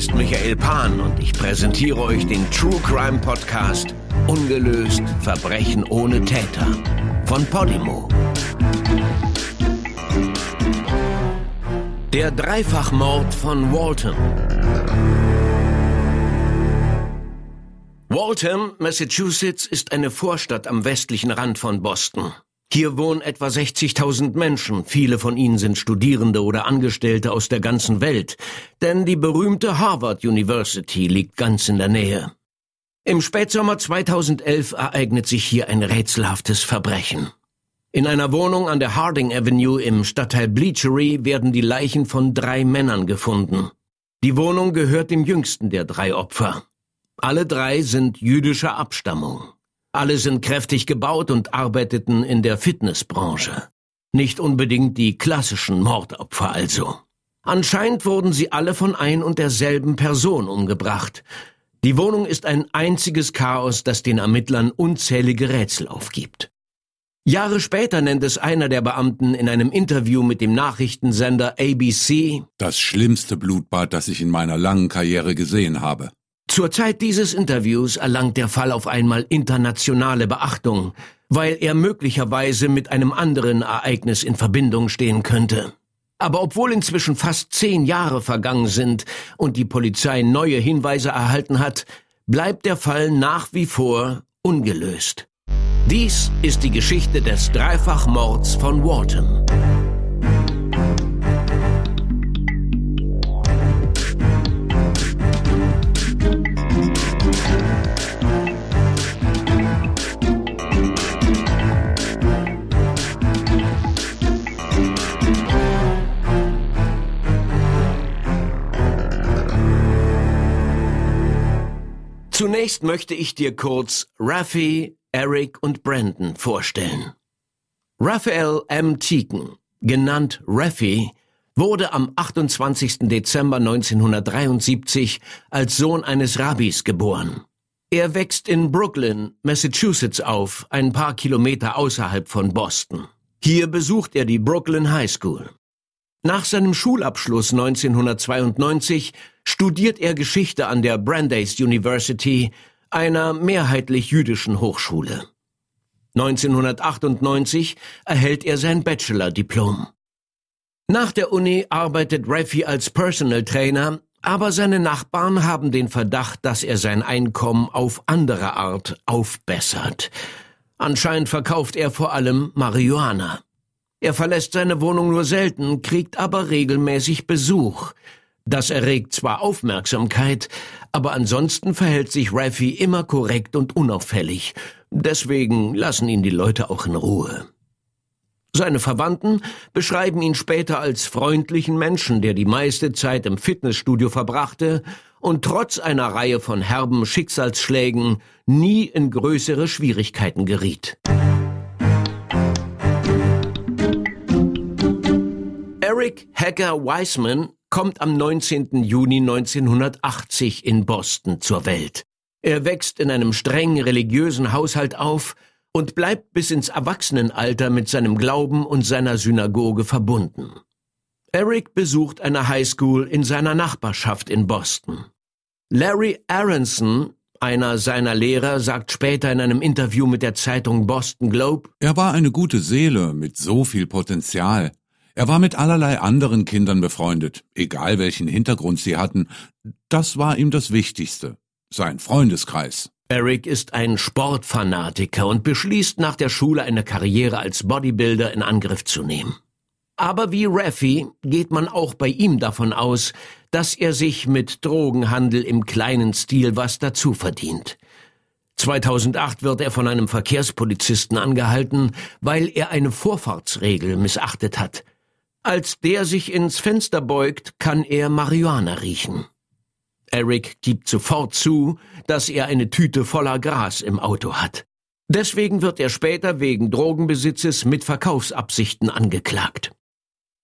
ist Michael Pan und ich präsentiere euch den True Crime Podcast Ungelöst Verbrechen ohne Täter von Podimo. Der Dreifachmord von Waltham. Waltham, Massachusetts, ist eine Vorstadt am westlichen Rand von Boston. Hier wohnen etwa 60.000 Menschen, viele von ihnen sind Studierende oder Angestellte aus der ganzen Welt, denn die berühmte Harvard University liegt ganz in der Nähe. Im Spätsommer 2011 ereignet sich hier ein rätselhaftes Verbrechen. In einer Wohnung an der Harding Avenue im Stadtteil Bleachery werden die Leichen von drei Männern gefunden. Die Wohnung gehört dem jüngsten der drei Opfer. Alle drei sind jüdischer Abstammung. Alle sind kräftig gebaut und arbeiteten in der Fitnessbranche. Nicht unbedingt die klassischen Mordopfer also. Anscheinend wurden sie alle von ein und derselben Person umgebracht. Die Wohnung ist ein einziges Chaos, das den Ermittlern unzählige Rätsel aufgibt. Jahre später nennt es einer der Beamten in einem Interview mit dem Nachrichtensender ABC das schlimmste Blutbad, das ich in meiner langen Karriere gesehen habe. Zur Zeit dieses Interviews erlangt der Fall auf einmal internationale Beachtung, weil er möglicherweise mit einem anderen Ereignis in Verbindung stehen könnte. Aber obwohl inzwischen fast zehn Jahre vergangen sind und die Polizei neue Hinweise erhalten hat, bleibt der Fall nach wie vor ungelöst. Dies ist die Geschichte des Dreifachmords von Waltham. Zunächst möchte ich dir kurz Raffi, Eric und Brandon vorstellen. Raphael M. Teaken, genannt Raffi, wurde am 28. Dezember 1973 als Sohn eines Rabbis geboren. Er wächst in Brooklyn, Massachusetts auf, ein paar Kilometer außerhalb von Boston. Hier besucht er die Brooklyn High School. Nach seinem Schulabschluss 1992 studiert er Geschichte an der Brandeis University, einer mehrheitlich jüdischen Hochschule. 1998 erhält er sein Bachelor-Diplom. Nach der Uni arbeitet Raffi als Personal Trainer, aber seine Nachbarn haben den Verdacht, dass er sein Einkommen auf andere Art aufbessert. Anscheinend verkauft er vor allem Marihuana. Er verlässt seine Wohnung nur selten, kriegt aber regelmäßig Besuch. Das erregt zwar Aufmerksamkeit, aber ansonsten verhält sich Raffi immer korrekt und unauffällig. Deswegen lassen ihn die Leute auch in Ruhe. Seine Verwandten beschreiben ihn später als freundlichen Menschen, der die meiste Zeit im Fitnessstudio verbrachte und trotz einer Reihe von herben Schicksalsschlägen nie in größere Schwierigkeiten geriet. Eric Hacker Wiseman kommt am 19. Juni 1980 in Boston zur Welt. Er wächst in einem streng religiösen Haushalt auf und bleibt bis ins Erwachsenenalter mit seinem Glauben und seiner Synagoge verbunden. Eric besucht eine Highschool in seiner Nachbarschaft in Boston. Larry Aronson, einer seiner Lehrer, sagt später in einem Interview mit der Zeitung Boston Globe, er war eine gute Seele mit so viel Potenzial. Er war mit allerlei anderen Kindern befreundet, egal welchen Hintergrund sie hatten. Das war ihm das Wichtigste, sein Freundeskreis. Eric ist ein Sportfanatiker und beschließt nach der Schule eine Karriere als Bodybuilder in Angriff zu nehmen. Aber wie Raffi geht man auch bei ihm davon aus, dass er sich mit Drogenhandel im kleinen Stil was dazu verdient. 2008 wird er von einem Verkehrspolizisten angehalten, weil er eine Vorfahrtsregel missachtet hat. Als der sich ins Fenster beugt, kann er Marihuana riechen. Eric gibt sofort zu, dass er eine Tüte voller Gras im Auto hat. Deswegen wird er später wegen Drogenbesitzes mit Verkaufsabsichten angeklagt.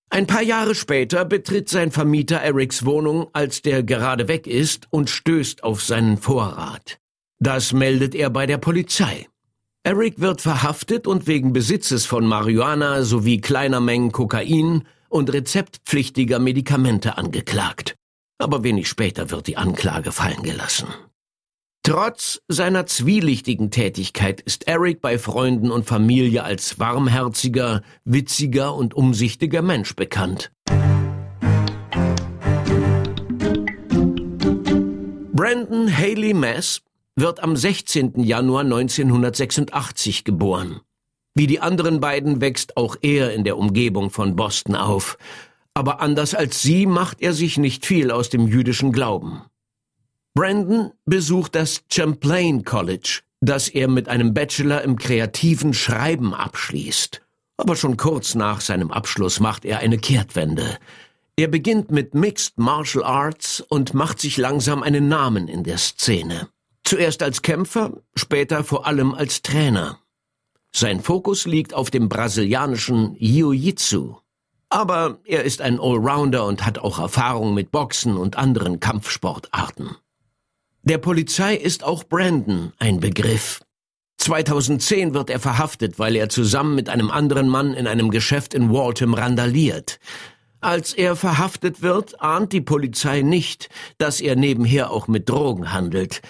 Ein paar Jahre später betritt sein Vermieter Erics Wohnung, als der gerade weg ist, und stößt auf seinen Vorrat. Das meldet er bei der Polizei. Eric wird verhaftet und wegen Besitzes von Marihuana sowie kleiner Mengen Kokain und rezeptpflichtiger Medikamente angeklagt. aber wenig später wird die Anklage fallen gelassen. Trotz seiner zwielichtigen Tätigkeit ist Eric bei Freunden und Familie als warmherziger, witziger und umsichtiger Mensch bekannt. Brandon Haley Mass wird am 16. Januar 1986 geboren. Wie die anderen beiden wächst auch er in der Umgebung von Boston auf. Aber anders als sie macht er sich nicht viel aus dem jüdischen Glauben. Brandon besucht das Champlain College, das er mit einem Bachelor im kreativen Schreiben abschließt. Aber schon kurz nach seinem Abschluss macht er eine Kehrtwende. Er beginnt mit Mixed Martial Arts und macht sich langsam einen Namen in der Szene. Zuerst als Kämpfer, später vor allem als Trainer. Sein Fokus liegt auf dem brasilianischen Jiu-Jitsu. Aber er ist ein Allrounder und hat auch Erfahrung mit Boxen und anderen Kampfsportarten. Der Polizei ist auch Brandon ein Begriff. 2010 wird er verhaftet, weil er zusammen mit einem anderen Mann in einem Geschäft in Waltham randaliert. Als er verhaftet wird, ahnt die Polizei nicht, dass er nebenher auch mit Drogen handelt,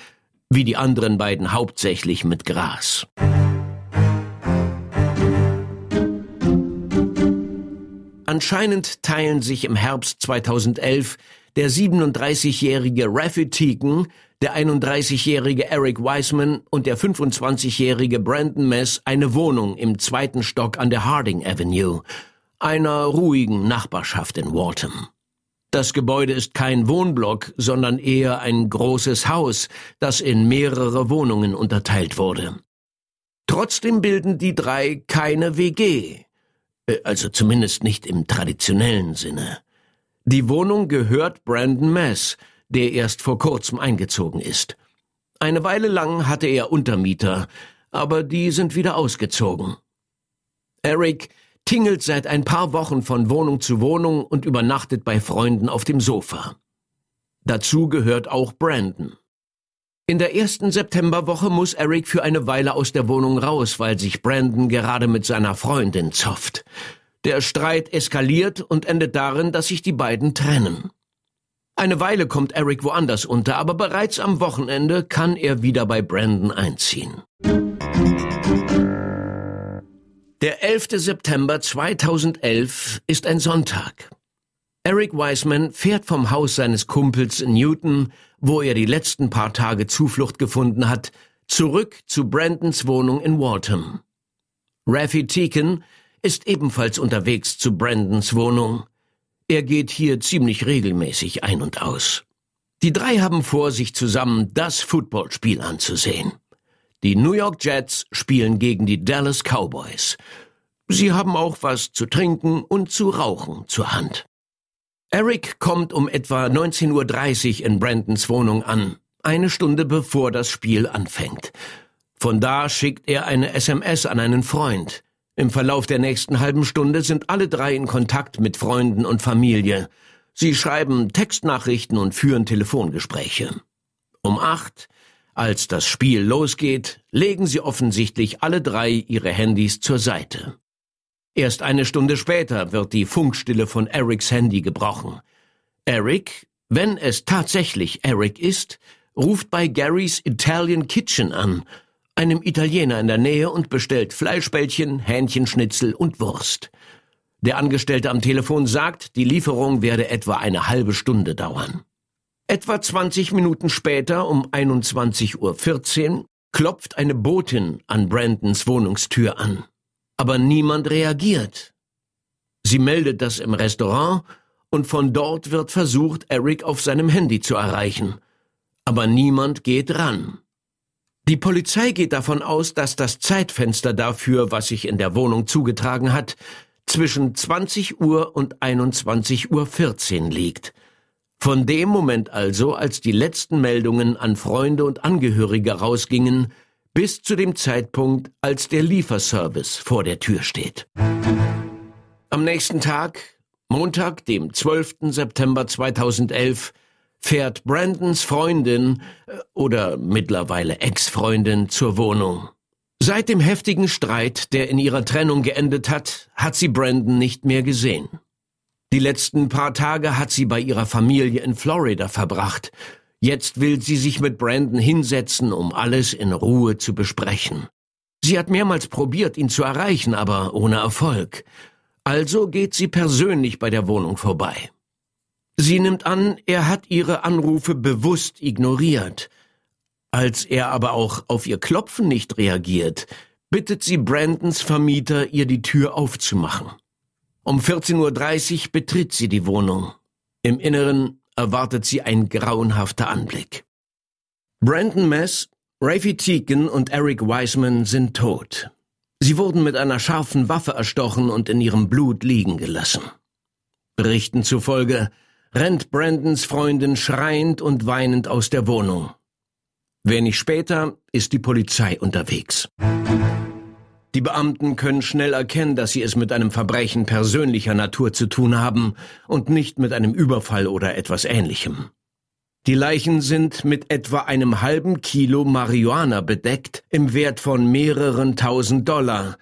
wie die anderen beiden hauptsächlich mit Gras. Anscheinend teilen sich im Herbst 2011 der 37-jährige Raffi Teagan, der 31-jährige Eric Wiseman und der 25-jährige Brandon Mess eine Wohnung im zweiten Stock an der Harding Avenue, einer ruhigen Nachbarschaft in Waltham. Das Gebäude ist kein Wohnblock, sondern eher ein großes Haus, das in mehrere Wohnungen unterteilt wurde. Trotzdem bilden die drei keine WG, äh, also zumindest nicht im traditionellen Sinne. Die Wohnung gehört Brandon Mass, der erst vor kurzem eingezogen ist. Eine Weile lang hatte er Untermieter, aber die sind wieder ausgezogen. Eric tingelt seit ein paar Wochen von Wohnung zu Wohnung und übernachtet bei Freunden auf dem Sofa. Dazu gehört auch Brandon. In der ersten Septemberwoche muss Eric für eine Weile aus der Wohnung raus, weil sich Brandon gerade mit seiner Freundin zofft. Der Streit eskaliert und endet darin, dass sich die beiden trennen. Eine Weile kommt Eric woanders unter, aber bereits am Wochenende kann er wieder bei Brandon einziehen. Der 11. September 2011 ist ein Sonntag. Eric Wiseman fährt vom Haus seines Kumpels in Newton, wo er die letzten paar Tage Zuflucht gefunden hat, zurück zu Brandons Wohnung in Waltham. Raffi Teakin ist ebenfalls unterwegs zu Brandons Wohnung. Er geht hier ziemlich regelmäßig ein und aus. Die drei haben vor, sich zusammen das Footballspiel anzusehen. Die New York Jets spielen gegen die Dallas Cowboys. Sie haben auch was zu trinken und zu rauchen zur Hand. Eric kommt um etwa 19.30 Uhr in Brandons Wohnung an, eine Stunde bevor das Spiel anfängt. Von da schickt er eine SMS an einen Freund. Im Verlauf der nächsten halben Stunde sind alle drei in Kontakt mit Freunden und Familie. Sie schreiben Textnachrichten und führen Telefongespräche. Um acht, als das Spiel losgeht, legen sie offensichtlich alle drei ihre Handys zur Seite. Erst eine Stunde später wird die Funkstille von Erics Handy gebrochen. Eric, wenn es tatsächlich Eric ist, ruft bei Garys Italian Kitchen an einem Italiener in der Nähe und bestellt Fleischbällchen, Hähnchenschnitzel und Wurst. Der Angestellte am Telefon sagt, die Lieferung werde etwa eine halbe Stunde dauern. Etwa 20 Minuten später, um 21.14 Uhr, klopft eine Botin an Brandons Wohnungstür an. Aber niemand reagiert. Sie meldet das im Restaurant und von dort wird versucht, Eric auf seinem Handy zu erreichen. Aber niemand geht ran. Die Polizei geht davon aus, dass das Zeitfenster dafür, was sich in der Wohnung zugetragen hat, zwischen 20 Uhr und 21 Uhr 14 liegt. Von dem Moment also, als die letzten Meldungen an Freunde und Angehörige rausgingen, bis zu dem Zeitpunkt, als der Lieferservice vor der Tür steht. Am nächsten Tag, Montag, dem 12. September 2011, fährt Brandons Freundin äh, oder mittlerweile Ex-Freundin zur Wohnung. Seit dem heftigen Streit, der in ihrer Trennung geendet hat, hat sie Brandon nicht mehr gesehen. Die letzten paar Tage hat sie bei ihrer Familie in Florida verbracht. Jetzt will sie sich mit Brandon hinsetzen, um alles in Ruhe zu besprechen. Sie hat mehrmals probiert, ihn zu erreichen, aber ohne Erfolg. Also geht sie persönlich bei der Wohnung vorbei. Sie nimmt an, er hat ihre Anrufe bewusst ignoriert. Als er aber auch auf ihr Klopfen nicht reagiert, bittet sie Brandons Vermieter, ihr die Tür aufzumachen. Um 14.30 Uhr betritt sie die Wohnung. Im Inneren erwartet sie ein grauenhafter Anblick. Brandon Mess, Rafi Teagan und Eric Wiseman sind tot. Sie wurden mit einer scharfen Waffe erstochen und in ihrem Blut liegen gelassen. Berichten zufolge rennt Brandons Freundin schreiend und weinend aus der Wohnung. Wenig später ist die Polizei unterwegs. Die Beamten können schnell erkennen, dass sie es mit einem Verbrechen persönlicher Natur zu tun haben und nicht mit einem Überfall oder etwas Ähnlichem. Die Leichen sind mit etwa einem halben Kilo Marihuana bedeckt, im Wert von mehreren tausend Dollar.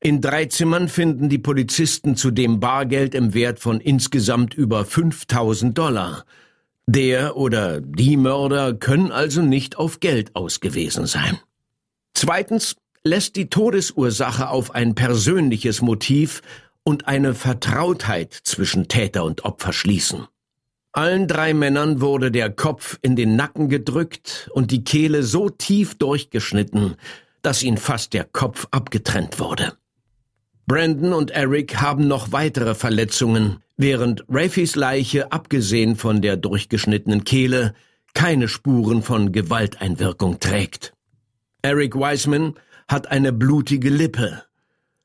In drei Zimmern finden die Polizisten zudem Bargeld im Wert von insgesamt über 5000 Dollar. Der oder die Mörder können also nicht auf Geld ausgewiesen sein. Zweitens lässt die Todesursache auf ein persönliches Motiv und eine Vertrautheit zwischen Täter und Opfer schließen. Allen drei Männern wurde der Kopf in den Nacken gedrückt und die Kehle so tief durchgeschnitten, dass ihnen fast der Kopf abgetrennt wurde. Brandon und Eric haben noch weitere Verletzungen, während Rafis Leiche, abgesehen von der durchgeschnittenen Kehle, keine Spuren von Gewalteinwirkung trägt. Eric Wiseman hat eine blutige Lippe.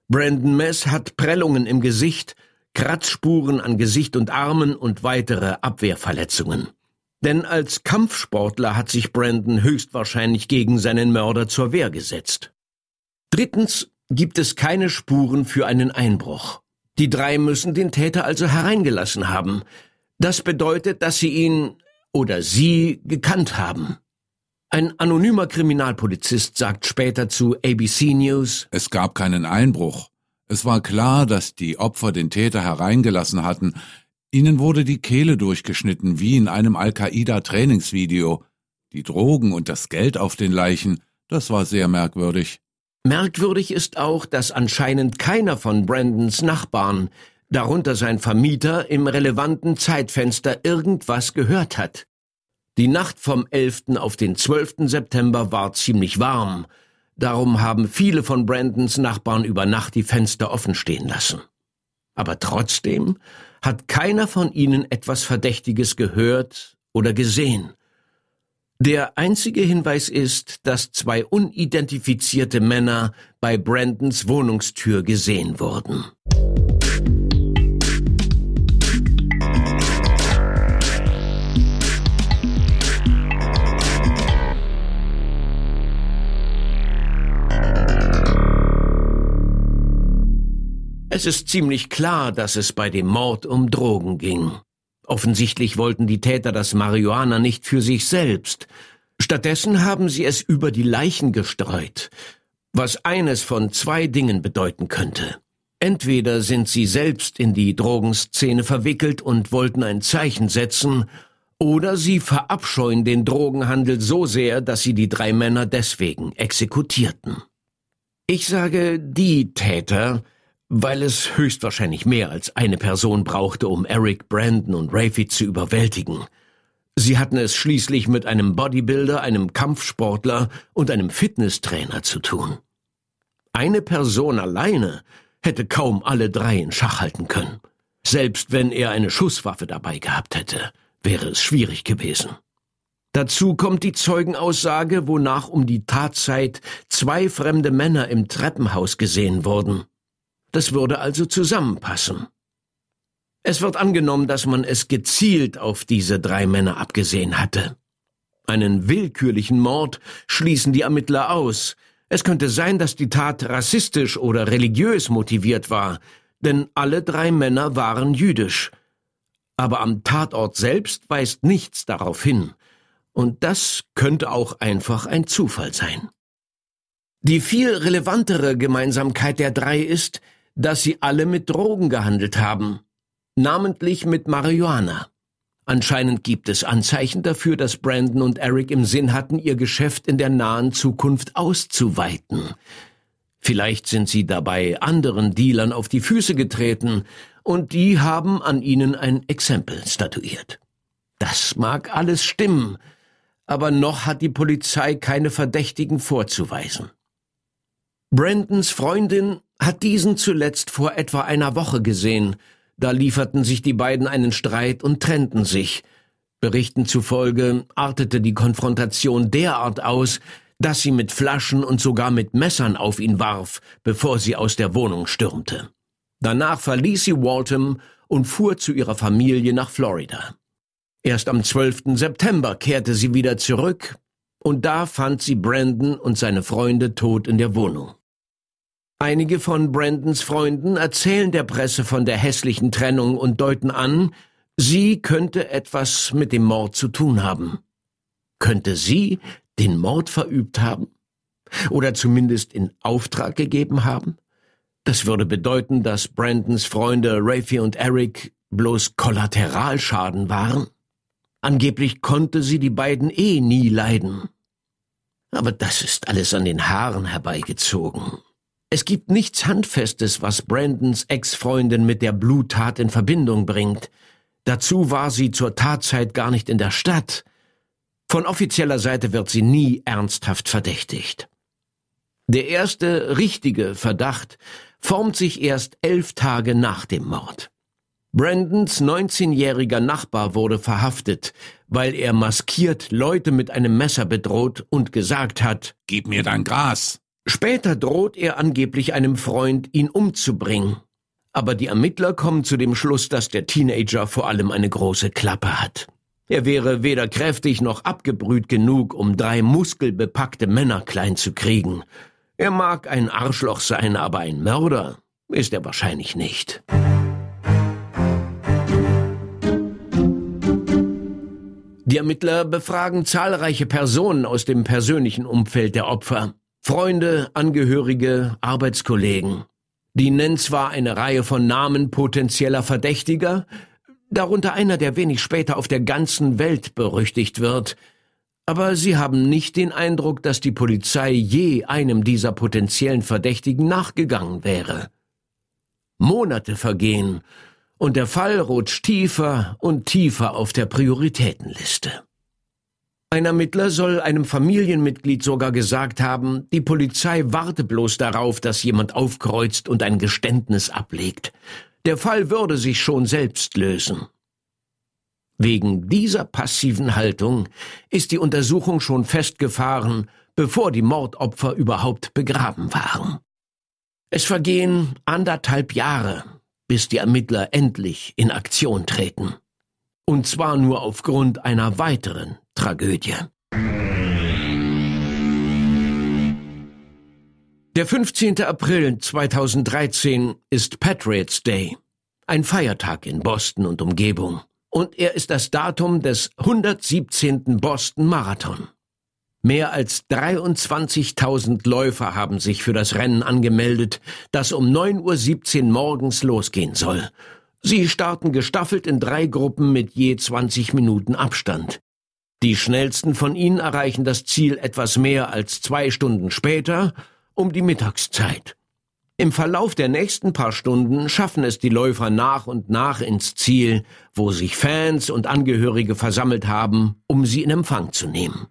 Brandon Mess hat Prellungen im Gesicht, Kratzspuren an Gesicht und Armen und weitere Abwehrverletzungen. Denn als Kampfsportler hat sich Brandon höchstwahrscheinlich gegen seinen Mörder zur Wehr gesetzt. Drittens gibt es keine Spuren für einen Einbruch. Die drei müssen den Täter also hereingelassen haben. Das bedeutet, dass sie ihn oder sie gekannt haben. Ein anonymer Kriminalpolizist sagt später zu ABC News Es gab keinen Einbruch. Es war klar, dass die Opfer den Täter hereingelassen hatten. Ihnen wurde die Kehle durchgeschnitten, wie in einem Al-Qaida-Trainingsvideo. Die Drogen und das Geld auf den Leichen, das war sehr merkwürdig. Merkwürdig ist auch, dass anscheinend keiner von Brandons Nachbarn, darunter sein Vermieter, im relevanten Zeitfenster irgendwas gehört hat. Die Nacht vom 11. auf den 12. September war ziemlich warm. Darum haben viele von Brandons Nachbarn über Nacht die Fenster offen stehen lassen. Aber trotzdem hat keiner von ihnen etwas Verdächtiges gehört oder gesehen. Der einzige Hinweis ist, dass zwei unidentifizierte Männer bei Brandons Wohnungstür gesehen wurden. Es ist ziemlich klar, dass es bei dem Mord um Drogen ging. Offensichtlich wollten die Täter das Marihuana nicht für sich selbst. Stattdessen haben sie es über die Leichen gestreut, was eines von zwei Dingen bedeuten könnte. Entweder sind sie selbst in die Drogenszene verwickelt und wollten ein Zeichen setzen, oder sie verabscheuen den Drogenhandel so sehr, dass sie die drei Männer deswegen exekutierten. Ich sage die Täter, weil es höchstwahrscheinlich mehr als eine Person brauchte, um Eric, Brandon und Rafi zu überwältigen. Sie hatten es schließlich mit einem Bodybuilder, einem Kampfsportler und einem Fitnesstrainer zu tun. Eine Person alleine hätte kaum alle drei in Schach halten können. Selbst wenn er eine Schusswaffe dabei gehabt hätte, wäre es schwierig gewesen. Dazu kommt die Zeugenaussage, wonach um die Tatzeit zwei fremde Männer im Treppenhaus gesehen wurden. Das würde also zusammenpassen. Es wird angenommen, dass man es gezielt auf diese drei Männer abgesehen hatte. Einen willkürlichen Mord schließen die Ermittler aus. Es könnte sein, dass die Tat rassistisch oder religiös motiviert war, denn alle drei Männer waren jüdisch. Aber am Tatort selbst weist nichts darauf hin, und das könnte auch einfach ein Zufall sein. Die viel relevantere Gemeinsamkeit der drei ist, dass sie alle mit Drogen gehandelt haben. namentlich mit Marihuana. Anscheinend gibt es Anzeichen dafür, dass Brandon und Eric im Sinn hatten, ihr Geschäft in der nahen Zukunft auszuweiten. Vielleicht sind sie dabei anderen Dealern auf die Füße getreten, und die haben an ihnen ein Exempel statuiert. Das mag alles stimmen, aber noch hat die Polizei keine Verdächtigen vorzuweisen. Brandons Freundin hat diesen zuletzt vor etwa einer Woche gesehen, da lieferten sich die beiden einen Streit und trennten sich. Berichten zufolge artete die Konfrontation derart aus, dass sie mit Flaschen und sogar mit Messern auf ihn warf, bevor sie aus der Wohnung stürmte. Danach verließ sie Waltham und fuhr zu ihrer Familie nach Florida. Erst am 12. September kehrte sie wieder zurück, und da fand sie Brandon und seine Freunde tot in der Wohnung. Einige von Brandons Freunden erzählen der Presse von der hässlichen Trennung und deuten an, sie könnte etwas mit dem Mord zu tun haben. Könnte sie den Mord verübt haben? Oder zumindest in Auftrag gegeben haben? Das würde bedeuten, dass Brandons Freunde Rafi und Eric bloß Kollateralschaden waren. Angeblich konnte sie die beiden eh nie leiden. Aber das ist alles an den Haaren herbeigezogen. Es gibt nichts Handfestes, was Brandons Ex-Freundin mit der Bluttat in Verbindung bringt. Dazu war sie zur Tatzeit gar nicht in der Stadt. Von offizieller Seite wird sie nie ernsthaft verdächtigt. Der erste richtige Verdacht formt sich erst elf Tage nach dem Mord. Brandons 19-jähriger Nachbar wurde verhaftet, weil er maskiert Leute mit einem Messer bedroht und gesagt hat, Gib mir dein Gras. Später droht er angeblich einem Freund, ihn umzubringen. Aber die Ermittler kommen zu dem Schluss, dass der Teenager vor allem eine große Klappe hat. Er wäre weder kräftig noch abgebrüht genug, um drei muskelbepackte Männer klein zu kriegen. Er mag ein Arschloch sein, aber ein Mörder ist er wahrscheinlich nicht. Die Ermittler befragen zahlreiche Personen aus dem persönlichen Umfeld der Opfer. Freunde, Angehörige, Arbeitskollegen. Die nennen zwar eine Reihe von Namen potenzieller Verdächtiger, darunter einer, der wenig später auf der ganzen Welt berüchtigt wird. Aber sie haben nicht den Eindruck, dass die Polizei je einem dieser potenziellen Verdächtigen nachgegangen wäre. Monate vergehen, und der Fall rutscht tiefer und tiefer auf der Prioritätenliste. Ein Ermittler soll einem Familienmitglied sogar gesagt haben, die Polizei warte bloß darauf, dass jemand aufkreuzt und ein Geständnis ablegt. Der Fall würde sich schon selbst lösen. Wegen dieser passiven Haltung ist die Untersuchung schon festgefahren, bevor die Mordopfer überhaupt begraben waren. Es vergehen anderthalb Jahre, bis die Ermittler endlich in Aktion treten. Und zwar nur aufgrund einer weiteren Tragödie. Der 15. April 2013 ist Patriots Day, ein Feiertag in Boston und Umgebung. Und er ist das Datum des 117. Boston Marathon. Mehr als 23.000 Läufer haben sich für das Rennen angemeldet, das um 9.17 Uhr morgens losgehen soll. Sie starten gestaffelt in drei Gruppen mit je 20 Minuten Abstand. Die schnellsten von ihnen erreichen das Ziel etwas mehr als zwei Stunden später, um die Mittagszeit. Im Verlauf der nächsten paar Stunden schaffen es die Läufer nach und nach ins Ziel, wo sich Fans und Angehörige versammelt haben, um sie in Empfang zu nehmen.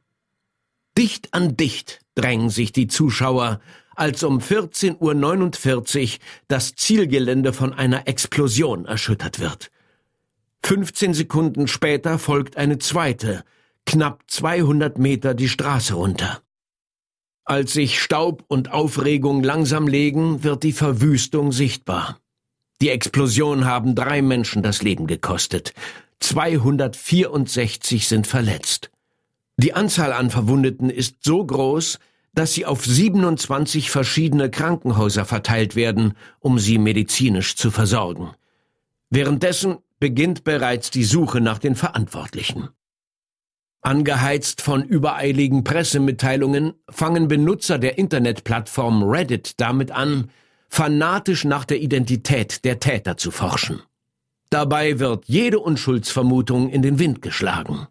Dicht an dicht drängen sich die Zuschauer, als um 14.49 Uhr das Zielgelände von einer Explosion erschüttert wird. 15 Sekunden später folgt eine zweite, knapp 200 Meter die Straße runter. Als sich Staub und Aufregung langsam legen, wird die Verwüstung sichtbar. Die Explosionen haben drei Menschen das Leben gekostet. 264 sind verletzt. Die Anzahl an Verwundeten ist so groß, dass sie auf 27 verschiedene Krankenhäuser verteilt werden, um sie medizinisch zu versorgen. Währenddessen beginnt bereits die Suche nach den Verantwortlichen. Angeheizt von übereiligen Pressemitteilungen fangen Benutzer der Internetplattform Reddit damit an, fanatisch nach der Identität der Täter zu forschen. Dabei wird jede Unschuldsvermutung in den Wind geschlagen.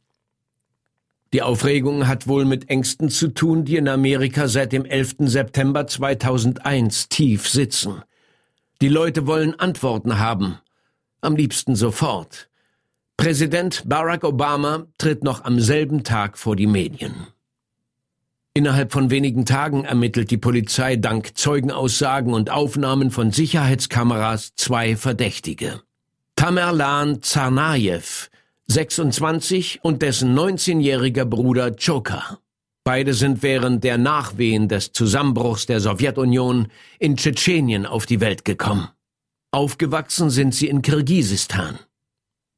Die Aufregung hat wohl mit Ängsten zu tun, die in Amerika seit dem 11. September 2001 tief sitzen. Die Leute wollen Antworten haben. Am liebsten sofort. Präsident Barack Obama tritt noch am selben Tag vor die Medien. Innerhalb von wenigen Tagen ermittelt die Polizei dank Zeugenaussagen und Aufnahmen von Sicherheitskameras zwei Verdächtige. Tamerlan Tsarnajew, 26 und dessen 19-jähriger Bruder Choka. Beide sind während der Nachwehen des Zusammenbruchs der Sowjetunion in Tschetschenien auf die Welt gekommen. Aufgewachsen sind sie in Kirgisistan.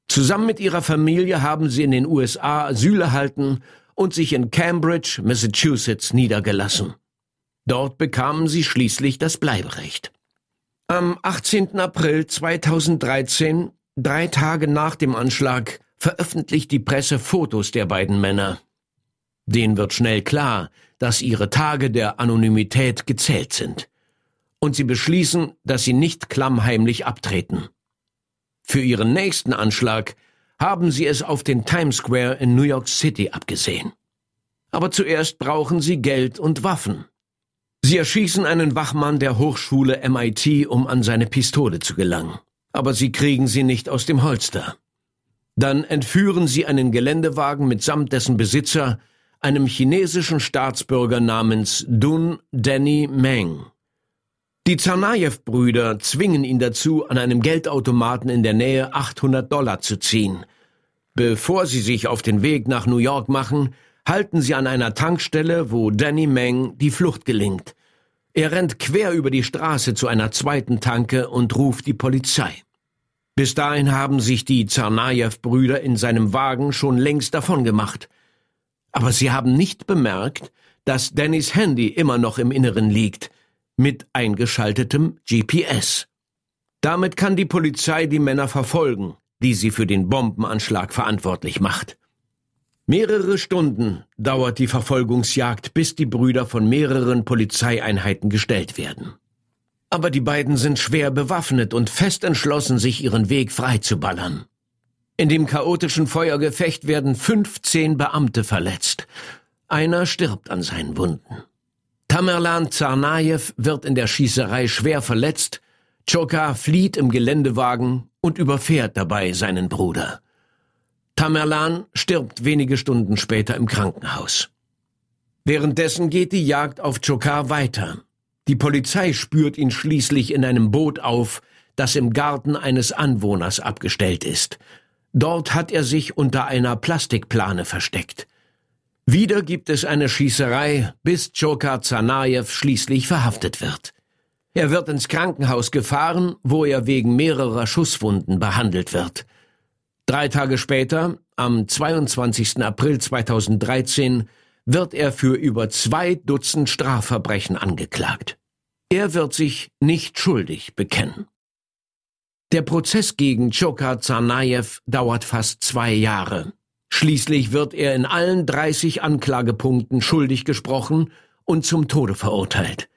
Zusammen mit ihrer Familie haben sie in den USA Asyl erhalten und sich in Cambridge, Massachusetts niedergelassen. Dort bekamen sie schließlich das Bleiberecht. Am 18. April 2013, drei Tage nach dem Anschlag, veröffentlicht die Presse Fotos der beiden Männer. Denen wird schnell klar, dass ihre Tage der Anonymität gezählt sind. Und sie beschließen, dass sie nicht klammheimlich abtreten. Für ihren nächsten Anschlag haben sie es auf den Times Square in New York City abgesehen. Aber zuerst brauchen sie Geld und Waffen. Sie erschießen einen Wachmann der Hochschule MIT, um an seine Pistole zu gelangen. Aber sie kriegen sie nicht aus dem Holster. Dann entführen sie einen Geländewagen mitsamt dessen Besitzer, einem chinesischen Staatsbürger namens Dun Danny Meng. Die Tsarnajew-Brüder zwingen ihn dazu, an einem Geldautomaten in der Nähe 800 Dollar zu ziehen. Bevor sie sich auf den Weg nach New York machen, halten sie an einer Tankstelle, wo Danny Meng die Flucht gelingt. Er rennt quer über die Straße zu einer zweiten Tanke und ruft die Polizei. Bis dahin haben sich die Tsarnajew-Brüder in seinem Wagen schon längst davongemacht. Aber sie haben nicht bemerkt, dass Dannys Handy immer noch im Inneren liegt, mit eingeschaltetem GPS. Damit kann die Polizei die Männer verfolgen, die sie für den Bombenanschlag verantwortlich macht. Mehrere Stunden dauert die Verfolgungsjagd, bis die Brüder von mehreren Polizeieinheiten gestellt werden. Aber die beiden sind schwer bewaffnet und fest entschlossen, sich ihren Weg freizuballern. In dem chaotischen Feuergefecht werden 15 Beamte verletzt. Einer stirbt an seinen Wunden. Tamerlan Tsarnajew wird in der Schießerei schwer verletzt, Choka flieht im Geländewagen und überfährt dabei seinen Bruder. Tamerlan stirbt wenige Stunden später im Krankenhaus. Währenddessen geht die Jagd auf Chokar weiter. Die Polizei spürt ihn schließlich in einem Boot auf, das im Garten eines Anwohners abgestellt ist. Dort hat er sich unter einer Plastikplane versteckt. Wieder gibt es eine Schießerei, bis Chokar Zanajew schließlich verhaftet wird. Er wird ins Krankenhaus gefahren, wo er wegen mehrerer Schusswunden behandelt wird. Drei Tage später, am 22. April 2013, wird er für über zwei Dutzend Strafverbrechen angeklagt. Er wird sich nicht schuldig bekennen. Der Prozess gegen Chokar Tsarnajew dauert fast zwei Jahre. Schließlich wird er in allen 30 Anklagepunkten schuldig gesprochen und zum Tode verurteilt.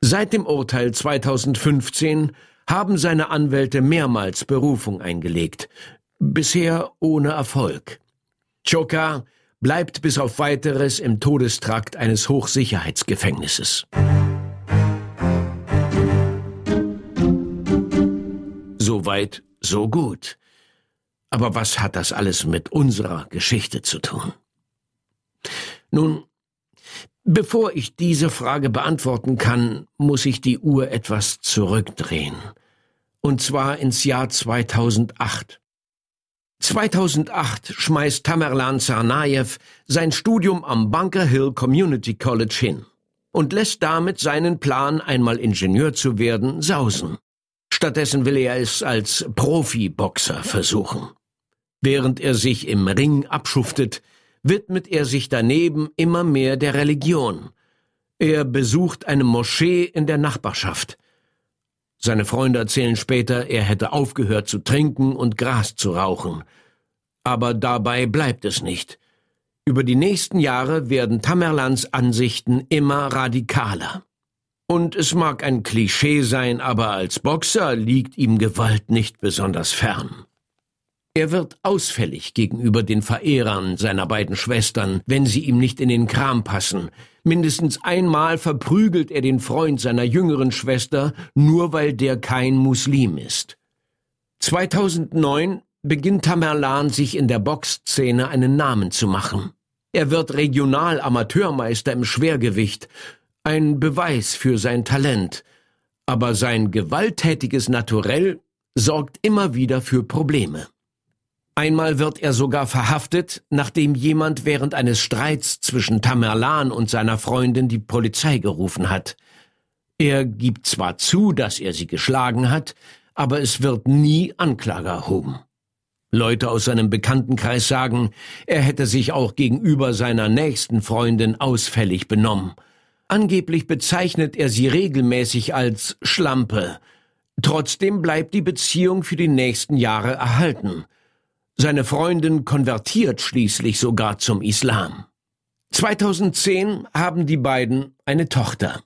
Seit dem Urteil 2015 haben seine Anwälte mehrmals Berufung eingelegt, bisher ohne Erfolg. Chokar bleibt bis auf weiteres im Todestrakt eines Hochsicherheitsgefängnisses. Soweit, so gut. Aber was hat das alles mit unserer Geschichte zu tun? Nun, bevor ich diese Frage beantworten kann, muss ich die Uhr etwas zurückdrehen. Und zwar ins Jahr 2008. 2008 schmeißt Tamerlan Tsarnajew sein Studium am Bunker Hill Community College hin und lässt damit seinen Plan, einmal Ingenieur zu werden, sausen. Stattdessen will er es als Profiboxer versuchen. Während er sich im Ring abschuftet, widmet er sich daneben immer mehr der Religion. Er besucht eine Moschee in der Nachbarschaft. Seine Freunde erzählen später, er hätte aufgehört zu trinken und Gras zu rauchen. Aber dabei bleibt es nicht. Über die nächsten Jahre werden Tamerlans Ansichten immer radikaler. Und es mag ein Klischee sein, aber als Boxer liegt ihm Gewalt nicht besonders fern. Er wird ausfällig gegenüber den Verehrern seiner beiden Schwestern, wenn sie ihm nicht in den Kram passen. Mindestens einmal verprügelt er den Freund seiner jüngeren Schwester, nur weil der kein Muslim ist. 2009 beginnt Tamerlan sich in der Boxszene einen Namen zu machen. Er wird regional Amateurmeister im Schwergewicht, ein Beweis für sein Talent, aber sein gewalttätiges Naturell sorgt immer wieder für Probleme. Einmal wird er sogar verhaftet, nachdem jemand während eines Streits zwischen Tamerlan und seiner Freundin die Polizei gerufen hat. Er gibt zwar zu, dass er sie geschlagen hat, aber es wird nie Anklage erhoben. Leute aus seinem Bekanntenkreis sagen, er hätte sich auch gegenüber seiner nächsten Freundin ausfällig benommen – Angeblich bezeichnet er sie regelmäßig als Schlampe. Trotzdem bleibt die Beziehung für die nächsten Jahre erhalten. Seine Freundin konvertiert schließlich sogar zum Islam. 2010 haben die beiden eine Tochter.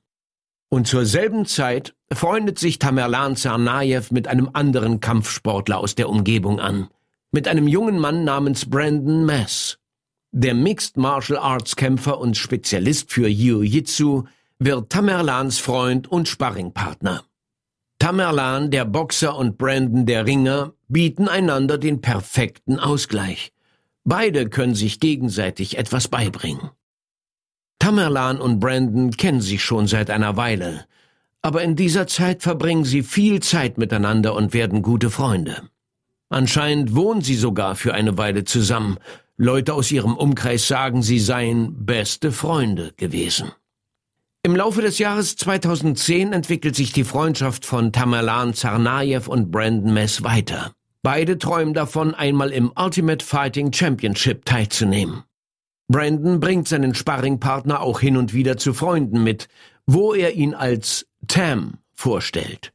Und zur selben Zeit freundet sich Tamerlan Tsarnajew mit einem anderen Kampfsportler aus der Umgebung an. Mit einem jungen Mann namens Brandon Mass. Der Mixed Martial Arts Kämpfer und Spezialist für Jiu-Jitsu wird Tamerlans Freund und Sparringpartner. Tamerlan, der Boxer und Brandon, der Ringer, bieten einander den perfekten Ausgleich. Beide können sich gegenseitig etwas beibringen. Tamerlan und Brandon kennen sich schon seit einer Weile, aber in dieser Zeit verbringen sie viel Zeit miteinander und werden gute Freunde. Anscheinend wohnen sie sogar für eine Weile zusammen, Leute aus ihrem Umkreis sagen, sie seien beste Freunde gewesen. Im Laufe des Jahres 2010 entwickelt sich die Freundschaft von Tamerlan Tsarnajew und Brandon Mess weiter. Beide träumen davon, einmal im Ultimate Fighting Championship teilzunehmen. Brandon bringt seinen Sparringpartner auch hin und wieder zu Freunden mit, wo er ihn als Tam vorstellt.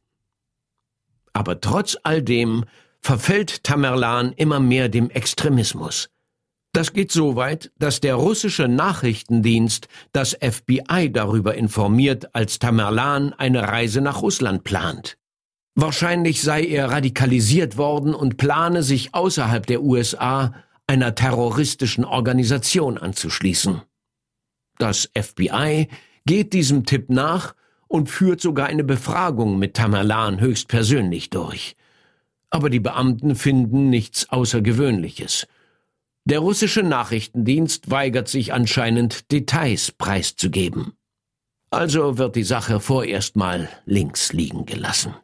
Aber trotz all dem verfällt Tamerlan immer mehr dem Extremismus. Das geht so weit, dass der russische Nachrichtendienst das FBI darüber informiert, als Tamerlan eine Reise nach Russland plant. Wahrscheinlich sei er radikalisiert worden und plane sich außerhalb der USA einer terroristischen Organisation anzuschließen. Das FBI geht diesem Tipp nach und führt sogar eine Befragung mit Tamerlan höchstpersönlich durch. Aber die Beamten finden nichts Außergewöhnliches. Der russische Nachrichtendienst weigert sich anscheinend, Details preiszugeben. Also wird die Sache vorerst mal links liegen gelassen.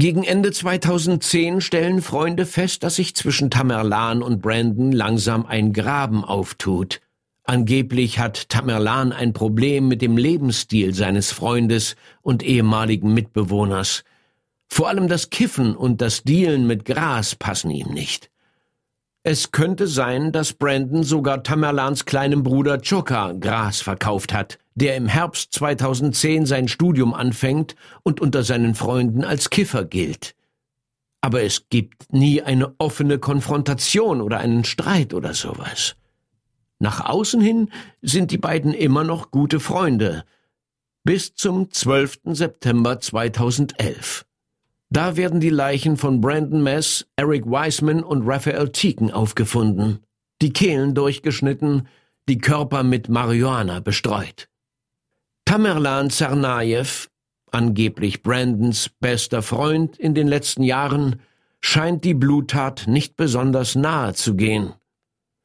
Gegen Ende 2010 stellen Freunde fest, dass sich zwischen Tamerlan und Brandon langsam ein Graben auftut. Angeblich hat Tamerlan ein Problem mit dem Lebensstil seines Freundes und ehemaligen Mitbewohners. Vor allem das Kiffen und das Dealen mit Gras passen ihm nicht. Es könnte sein, dass Brandon sogar Tamerlans kleinem Bruder Choka Gras verkauft hat, der im Herbst 2010 sein Studium anfängt und unter seinen Freunden als Kiffer gilt. Aber es gibt nie eine offene Konfrontation oder einen Streit oder sowas. Nach außen hin sind die beiden immer noch gute Freunde. Bis zum 12. September 2011. Da werden die Leichen von Brandon Mess, Eric Wiseman und Raphael Teaken aufgefunden, die Kehlen durchgeschnitten, die Körper mit Marihuana bestreut. Tamerlan Tsarnajew, angeblich Brandons bester Freund in den letzten Jahren, scheint die Bluttat nicht besonders nahe zu gehen.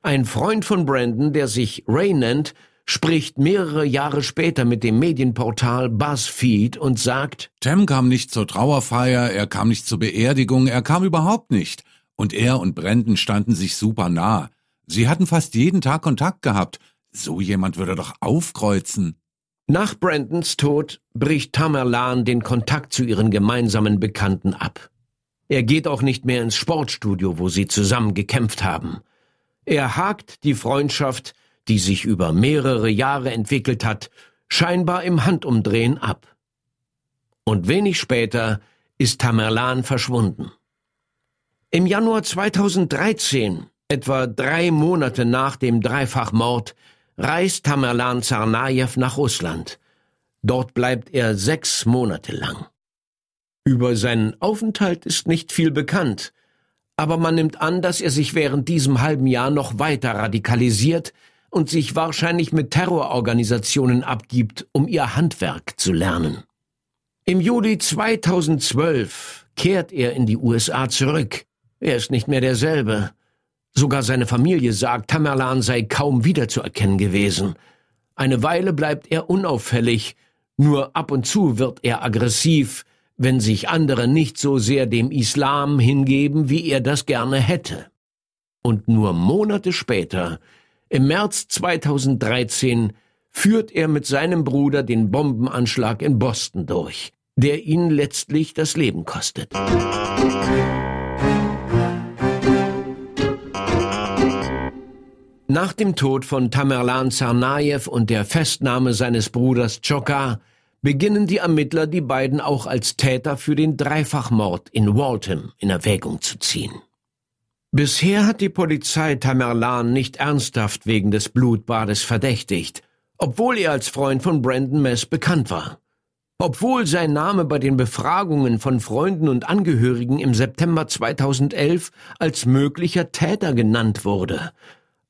Ein Freund von Brandon, der sich Ray nennt, spricht mehrere Jahre später mit dem Medienportal BuzzFeed und sagt, Tem kam nicht zur Trauerfeier, er kam nicht zur Beerdigung, er kam überhaupt nicht. Und er und Brandon standen sich super nah. Sie hatten fast jeden Tag Kontakt gehabt. So jemand würde doch aufkreuzen. Nach Brandons Tod bricht Tamerlan den Kontakt zu ihren gemeinsamen Bekannten ab. Er geht auch nicht mehr ins Sportstudio, wo sie zusammen gekämpft haben. Er hakt die Freundschaft die sich über mehrere Jahre entwickelt hat, scheinbar im Handumdrehen ab. Und wenig später ist Tamerlan verschwunden. Im Januar 2013, etwa drei Monate nach dem Dreifachmord, reist Tamerlan Tsarnajew nach Russland. Dort bleibt er sechs Monate lang. Über seinen Aufenthalt ist nicht viel bekannt, aber man nimmt an, dass er sich während diesem halben Jahr noch weiter radikalisiert und sich wahrscheinlich mit Terrororganisationen abgibt, um ihr Handwerk zu lernen. Im Juli 2012 kehrt er in die USA zurück. Er ist nicht mehr derselbe. Sogar seine Familie sagt, Tamerlan sei kaum wiederzuerkennen gewesen. Eine Weile bleibt er unauffällig, nur ab und zu wird er aggressiv, wenn sich andere nicht so sehr dem Islam hingeben, wie er das gerne hätte. Und nur Monate später, im März 2013, führt er mit seinem Bruder den Bombenanschlag in Boston durch, der ihn letztlich das Leben kostet. Nach dem Tod von Tamerlan Tsarnaev und der Festnahme seines Bruders Chokar beginnen die Ermittler, die beiden auch als Täter für den Dreifachmord in Waltham in Erwägung zu ziehen. Bisher hat die Polizei Tamerlan nicht ernsthaft wegen des Blutbades verdächtigt, obwohl er als Freund von Brandon Mess bekannt war. Obwohl sein Name bei den Befragungen von Freunden und Angehörigen im September 2011 als möglicher Täter genannt wurde,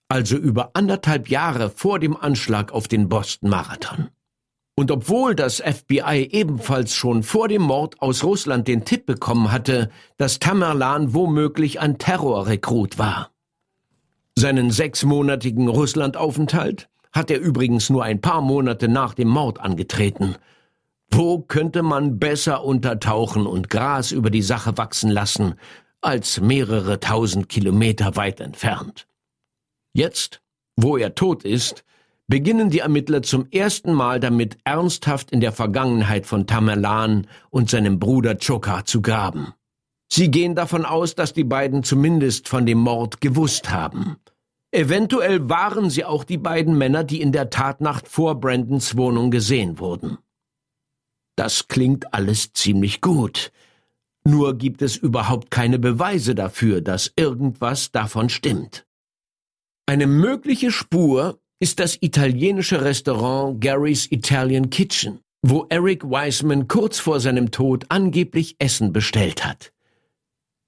also über anderthalb Jahre vor dem Anschlag auf den Boston Marathon. Und obwohl das FBI ebenfalls schon vor dem Mord aus Russland den Tipp bekommen hatte, dass Tamerlan womöglich ein Terrorrekrut war. Seinen sechsmonatigen Russlandaufenthalt hat er übrigens nur ein paar Monate nach dem Mord angetreten. Wo könnte man besser untertauchen und Gras über die Sache wachsen lassen, als mehrere tausend Kilometer weit entfernt? Jetzt, wo er tot ist, beginnen die Ermittler zum ersten Mal damit, ernsthaft in der Vergangenheit von Tamerlan und seinem Bruder Chokar zu graben. Sie gehen davon aus, dass die beiden zumindest von dem Mord gewusst haben. Eventuell waren sie auch die beiden Männer, die in der Tatnacht vor Brandons Wohnung gesehen wurden. Das klingt alles ziemlich gut. Nur gibt es überhaupt keine Beweise dafür, dass irgendwas davon stimmt. Eine mögliche Spur ist das italienische Restaurant Gary's Italian Kitchen, wo Eric Wiseman kurz vor seinem Tod angeblich Essen bestellt hat.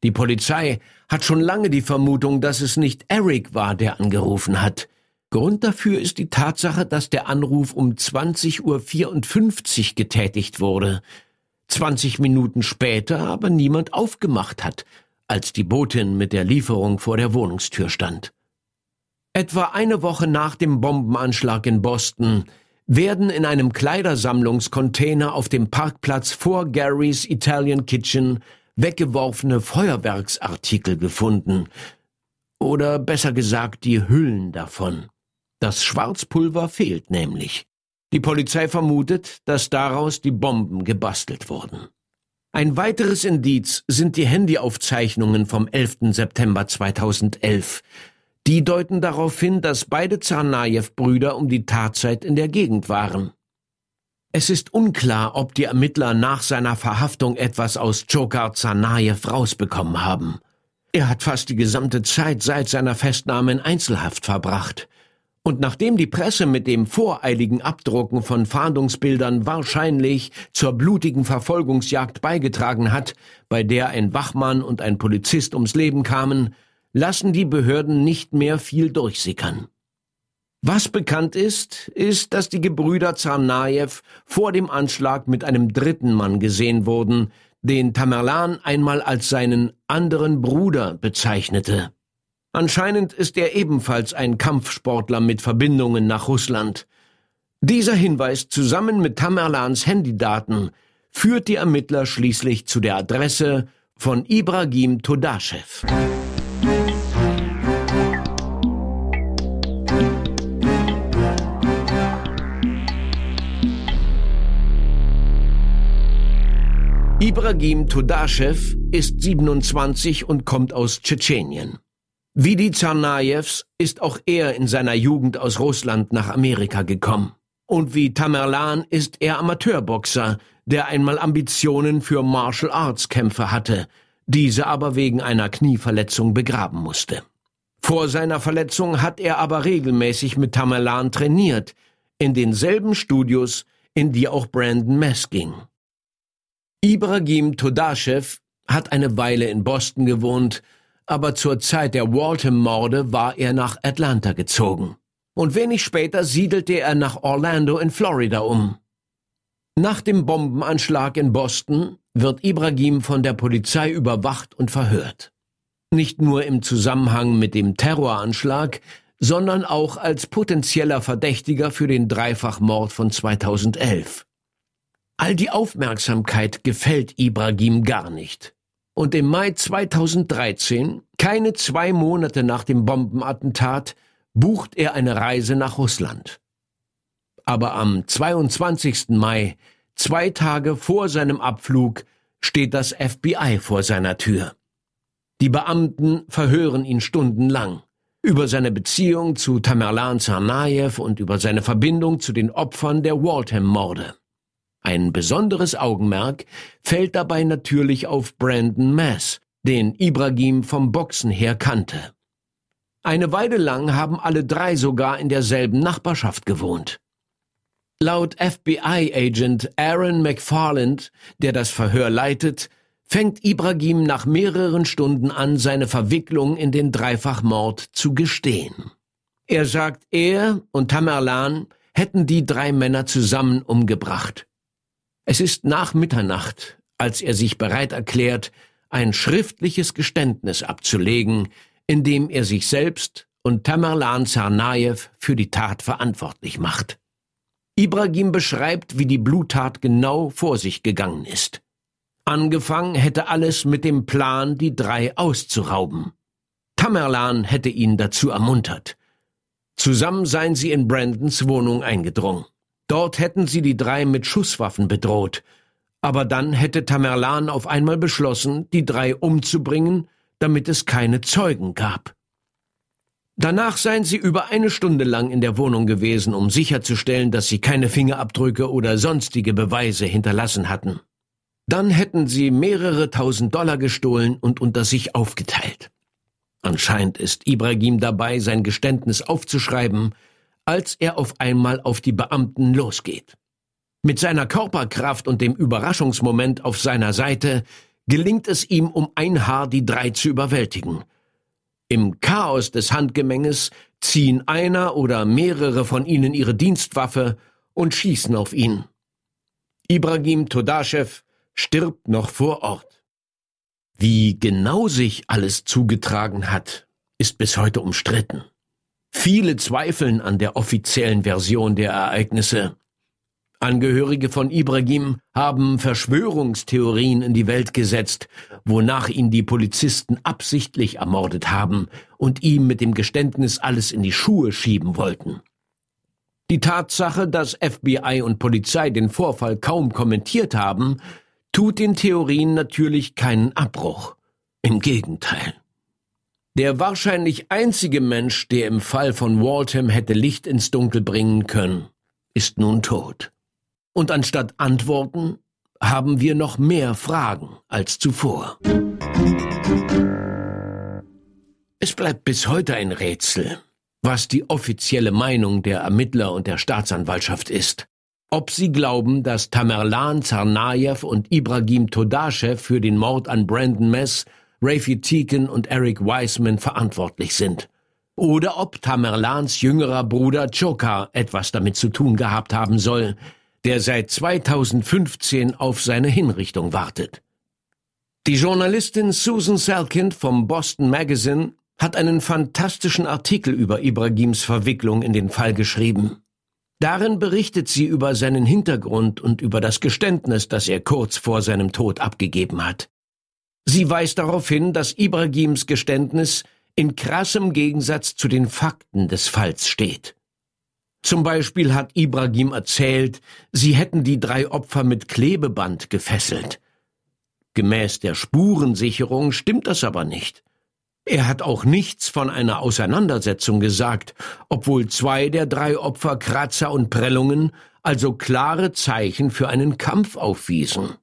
Die Polizei hat schon lange die Vermutung, dass es nicht Eric war, der angerufen hat. Grund dafür ist die Tatsache, dass der Anruf um 20.54 Uhr getätigt wurde, 20 Minuten später aber niemand aufgemacht hat, als die Botin mit der Lieferung vor der Wohnungstür stand. Etwa eine Woche nach dem Bombenanschlag in Boston werden in einem Kleidersammlungscontainer auf dem Parkplatz vor Gary's Italian Kitchen weggeworfene Feuerwerksartikel gefunden. Oder besser gesagt die Hüllen davon. Das Schwarzpulver fehlt nämlich. Die Polizei vermutet, dass daraus die Bomben gebastelt wurden. Ein weiteres Indiz sind die Handyaufzeichnungen vom 11. September 2011. Die deuten darauf hin, dass beide Tsarnajew-Brüder um die Tatzeit in der Gegend waren. Es ist unklar, ob die Ermittler nach seiner Verhaftung etwas aus Chokar Tsarnajew rausbekommen haben. Er hat fast die gesamte Zeit seit seiner Festnahme in Einzelhaft verbracht. Und nachdem die Presse mit dem voreiligen Abdrucken von Fahndungsbildern wahrscheinlich zur blutigen Verfolgungsjagd beigetragen hat, bei der ein Wachmann und ein Polizist ums Leben kamen, lassen die Behörden nicht mehr viel durchsickern. Was bekannt ist, ist, dass die Gebrüder Zarnajew vor dem Anschlag mit einem dritten Mann gesehen wurden, den Tamerlan einmal als seinen anderen Bruder bezeichnete. Anscheinend ist er ebenfalls ein Kampfsportler mit Verbindungen nach Russland. Dieser Hinweis zusammen mit Tamerlans Handydaten führt die Ermittler schließlich zu der Adresse von Ibrahim Todaschew. Ibrahim Todaschew ist 27 und kommt aus Tschetschenien. Wie die Tsarnajews ist auch er in seiner Jugend aus Russland nach Amerika gekommen. Und wie Tamerlan ist er Amateurboxer, der einmal Ambitionen für Martial Arts Kämpfe hatte, diese aber wegen einer Knieverletzung begraben musste. Vor seiner Verletzung hat er aber regelmäßig mit Tamerlan trainiert, in denselben Studios, in die auch Brandon Mess ging. Ibrahim Todashev hat eine Weile in Boston gewohnt, aber zur Zeit der Waltham-Morde war er nach Atlanta gezogen. Und wenig später siedelte er nach Orlando in Florida um. Nach dem Bombenanschlag in Boston wird Ibrahim von der Polizei überwacht und verhört. Nicht nur im Zusammenhang mit dem Terroranschlag, sondern auch als potenzieller Verdächtiger für den Dreifachmord von 2011. All die Aufmerksamkeit gefällt Ibrahim gar nicht. Und im Mai 2013, keine zwei Monate nach dem Bombenattentat, bucht er eine Reise nach Russland. Aber am 22. Mai, zwei Tage vor seinem Abflug, steht das FBI vor seiner Tür. Die Beamten verhören ihn stundenlang über seine Beziehung zu Tamerlan Tsarnaev und über seine Verbindung zu den Opfern der Waltham-Morde. Ein besonderes Augenmerk fällt dabei natürlich auf Brandon Mass, den Ibrahim vom Boxen her kannte. Eine Weile lang haben alle drei sogar in derselben Nachbarschaft gewohnt. Laut FBI-Agent Aaron McFarland, der das Verhör leitet, fängt Ibrahim nach mehreren Stunden an, seine Verwicklung in den Dreifachmord zu gestehen. Er sagt, er und Tamerlan hätten die drei Männer zusammen umgebracht. Es ist nach Mitternacht, als er sich bereit erklärt, ein schriftliches Geständnis abzulegen, in dem er sich selbst und Tamerlan Tsarnaev für die Tat verantwortlich macht. Ibrahim beschreibt, wie die Bluttat genau vor sich gegangen ist. Angefangen hätte alles mit dem Plan, die drei auszurauben. Tamerlan hätte ihn dazu ermuntert. Zusammen seien sie in Brandons Wohnung eingedrungen. Dort hätten sie die drei mit Schusswaffen bedroht. Aber dann hätte Tamerlan auf einmal beschlossen, die drei umzubringen, damit es keine Zeugen gab. Danach seien sie über eine Stunde lang in der Wohnung gewesen, um sicherzustellen, dass sie keine Fingerabdrücke oder sonstige Beweise hinterlassen hatten. Dann hätten sie mehrere tausend Dollar gestohlen und unter sich aufgeteilt. Anscheinend ist Ibrahim dabei, sein Geständnis aufzuschreiben, als er auf einmal auf die Beamten losgeht. Mit seiner Körperkraft und dem Überraschungsmoment auf seiner Seite gelingt es ihm um ein Haar die drei zu überwältigen. Im Chaos des Handgemenges ziehen einer oder mehrere von ihnen ihre Dienstwaffe und schießen auf ihn. Ibrahim Todaschew stirbt noch vor Ort. Wie genau sich alles zugetragen hat, ist bis heute umstritten. Viele zweifeln an der offiziellen Version der Ereignisse. Angehörige von Ibrahim haben Verschwörungstheorien in die Welt gesetzt, wonach ihn die Polizisten absichtlich ermordet haben und ihm mit dem Geständnis alles in die Schuhe schieben wollten. Die Tatsache, dass FBI und Polizei den Vorfall kaum kommentiert haben, tut den Theorien natürlich keinen Abbruch. Im Gegenteil. Der wahrscheinlich einzige Mensch, der im Fall von Waltham hätte Licht ins Dunkel bringen können, ist nun tot. Und anstatt Antworten haben wir noch mehr Fragen als zuvor. Es bleibt bis heute ein Rätsel, was die offizielle Meinung der Ermittler und der Staatsanwaltschaft ist ob sie glauben, dass Tamerlan Tsarnaev und Ibrahim Todaschew für den Mord an Brandon Mess, Rafi Teakin und Eric Wiseman verantwortlich sind. Oder ob Tamerlans jüngerer Bruder Chokar etwas damit zu tun gehabt haben soll, der seit 2015 auf seine Hinrichtung wartet. Die Journalistin Susan Selkind vom Boston Magazine hat einen fantastischen Artikel über Ibrahims Verwicklung in den Fall geschrieben. Darin berichtet sie über seinen Hintergrund und über das Geständnis, das er kurz vor seinem Tod abgegeben hat. Sie weist darauf hin, dass Ibrahims Geständnis in krassem Gegensatz zu den Fakten des Falls steht. Zum Beispiel hat Ibrahim erzählt, sie hätten die drei Opfer mit Klebeband gefesselt. Gemäß der Spurensicherung stimmt das aber nicht. Er hat auch nichts von einer Auseinandersetzung gesagt, obwohl zwei der drei Opfer Kratzer und Prellungen, also klare Zeichen für einen Kampf aufwiesen.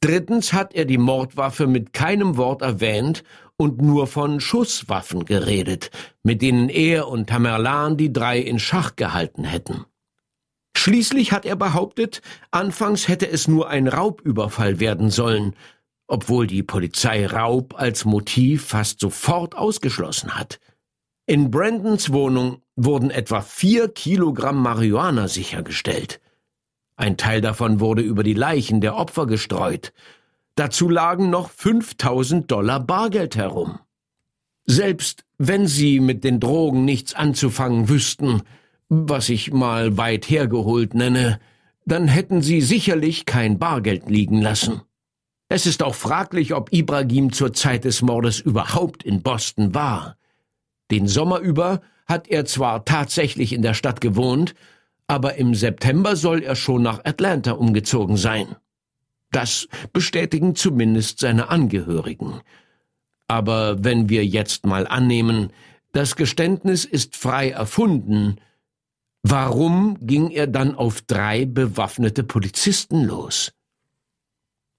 Drittens hat er die Mordwaffe mit keinem Wort erwähnt und nur von Schusswaffen geredet, mit denen er und Tamerlan die drei in Schach gehalten hätten. Schließlich hat er behauptet, anfangs hätte es nur ein Raubüberfall werden sollen, obwohl die Polizei Raub als Motiv fast sofort ausgeschlossen hat. In Brandons Wohnung wurden etwa vier Kilogramm Marihuana sichergestellt. Ein Teil davon wurde über die Leichen der Opfer gestreut. Dazu lagen noch 5000 Dollar Bargeld herum. Selbst wenn sie mit den Drogen nichts anzufangen wüssten, was ich mal weit hergeholt nenne, dann hätten sie sicherlich kein Bargeld liegen lassen. Es ist auch fraglich, ob Ibrahim zur Zeit des Mordes überhaupt in Boston war. Den Sommer über hat er zwar tatsächlich in der Stadt gewohnt, aber im September soll er schon nach Atlanta umgezogen sein. Das bestätigen zumindest seine Angehörigen. Aber wenn wir jetzt mal annehmen, das Geständnis ist frei erfunden, warum ging er dann auf drei bewaffnete Polizisten los?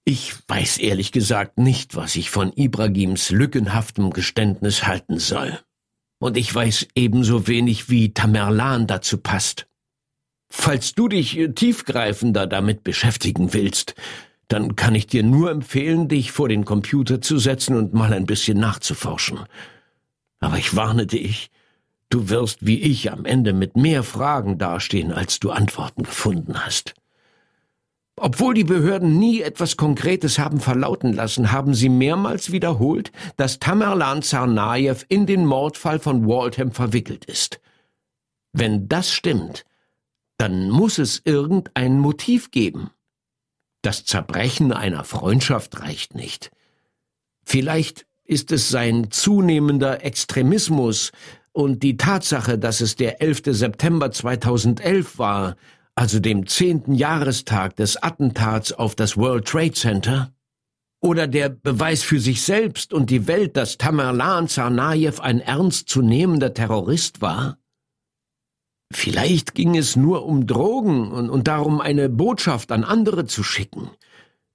Ich weiß ehrlich gesagt nicht, was ich von Ibrahims lückenhaftem Geständnis halten soll. Und ich weiß ebenso wenig, wie Tamerlan dazu passt. Falls du dich tiefgreifender damit beschäftigen willst, dann kann ich dir nur empfehlen, dich vor den Computer zu setzen und mal ein bisschen nachzuforschen. Aber ich warne dich, du wirst wie ich am Ende mit mehr Fragen dastehen, als du Antworten gefunden hast. Obwohl die Behörden nie etwas Konkretes haben verlauten lassen, haben sie mehrmals wiederholt, dass Tamerlan Tsarnajew in den Mordfall von Waltham verwickelt ist. Wenn das stimmt, dann muss es irgendein Motiv geben. Das Zerbrechen einer Freundschaft reicht nicht. Vielleicht ist es sein zunehmender Extremismus und die Tatsache, dass es der 11. September 2011 war, also dem zehnten Jahrestag des Attentats auf das World Trade Center? Oder der Beweis für sich selbst und die Welt, dass Tamerlan Tsarnajew ein ernstzunehmender Terrorist war? Vielleicht ging es nur um Drogen und, und darum, eine Botschaft an andere zu schicken.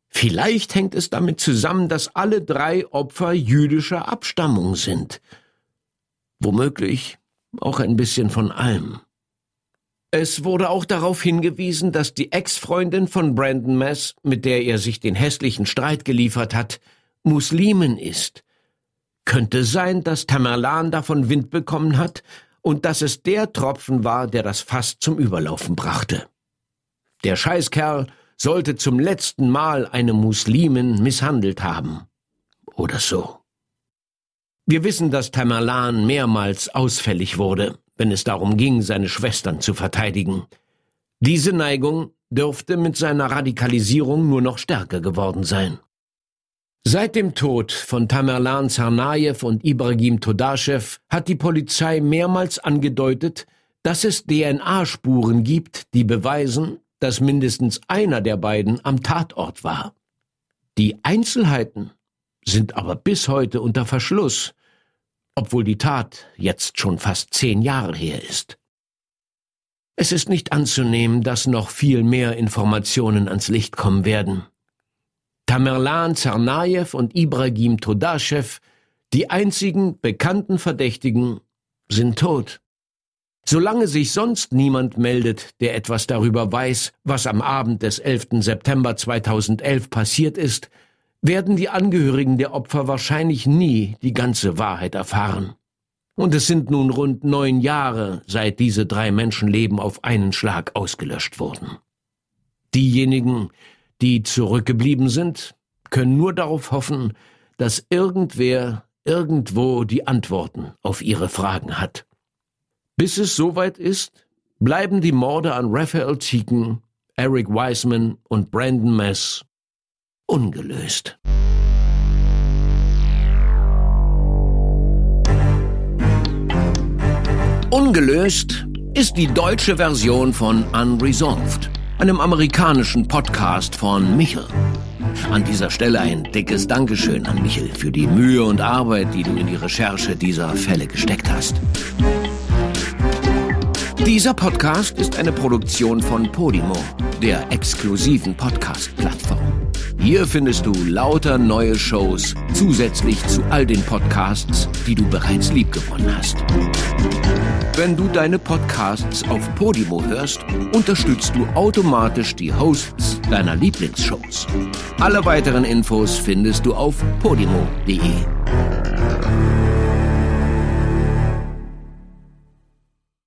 Vielleicht hängt es damit zusammen, dass alle drei Opfer jüdischer Abstammung sind. Womöglich auch ein bisschen von allem. Es wurde auch darauf hingewiesen, dass die Ex-Freundin von Brandon Mass, mit der er sich den hässlichen Streit geliefert hat, Muslimin ist. Könnte sein, dass Tamerlan davon Wind bekommen hat und dass es der Tropfen war, der das Fass zum Überlaufen brachte. Der Scheißkerl sollte zum letzten Mal eine Muslimin misshandelt haben. Oder so. Wir wissen, dass Tamerlan mehrmals ausfällig wurde wenn es darum ging, seine Schwestern zu verteidigen. Diese Neigung dürfte mit seiner Radikalisierung nur noch stärker geworden sein. Seit dem Tod von Tamerlan Tsarnajew und Ibrahim Todaschew hat die Polizei mehrmals angedeutet, dass es DNA-Spuren gibt, die beweisen, dass mindestens einer der beiden am Tatort war. Die Einzelheiten sind aber bis heute unter Verschluss obwohl die Tat jetzt schon fast zehn Jahre her ist. Es ist nicht anzunehmen, dass noch viel mehr Informationen ans Licht kommen werden. Tamerlan Tsarnajew und Ibrahim Todaschew, die einzigen bekannten Verdächtigen, sind tot. Solange sich sonst niemand meldet, der etwas darüber weiß, was am Abend des 11. September 2011 passiert ist, werden die Angehörigen der Opfer wahrscheinlich nie die ganze Wahrheit erfahren. Und es sind nun rund neun Jahre, seit diese drei Menschenleben auf einen Schlag ausgelöscht wurden. Diejenigen, die zurückgeblieben sind, können nur darauf hoffen, dass irgendwer irgendwo die Antworten auf ihre Fragen hat. Bis es soweit ist, bleiben die Morde an Raphael Tieken, Eric Wiseman und Brandon Mess ungelöst. Ungelöst ist die deutsche Version von Unresolved, einem amerikanischen Podcast von Michel. An dieser Stelle ein dickes Dankeschön an Michel für die Mühe und Arbeit, die du in die Recherche dieser Fälle gesteckt hast. Dieser Podcast ist eine Produktion von Podimo, der exklusiven Podcast-Plattform. Hier findest du lauter neue Shows zusätzlich zu all den Podcasts, die du bereits liebgewonnen hast. Wenn du deine Podcasts auf Podimo hörst, unterstützt du automatisch die Hosts deiner Lieblingsshows. Alle weiteren Infos findest du auf podimo.de.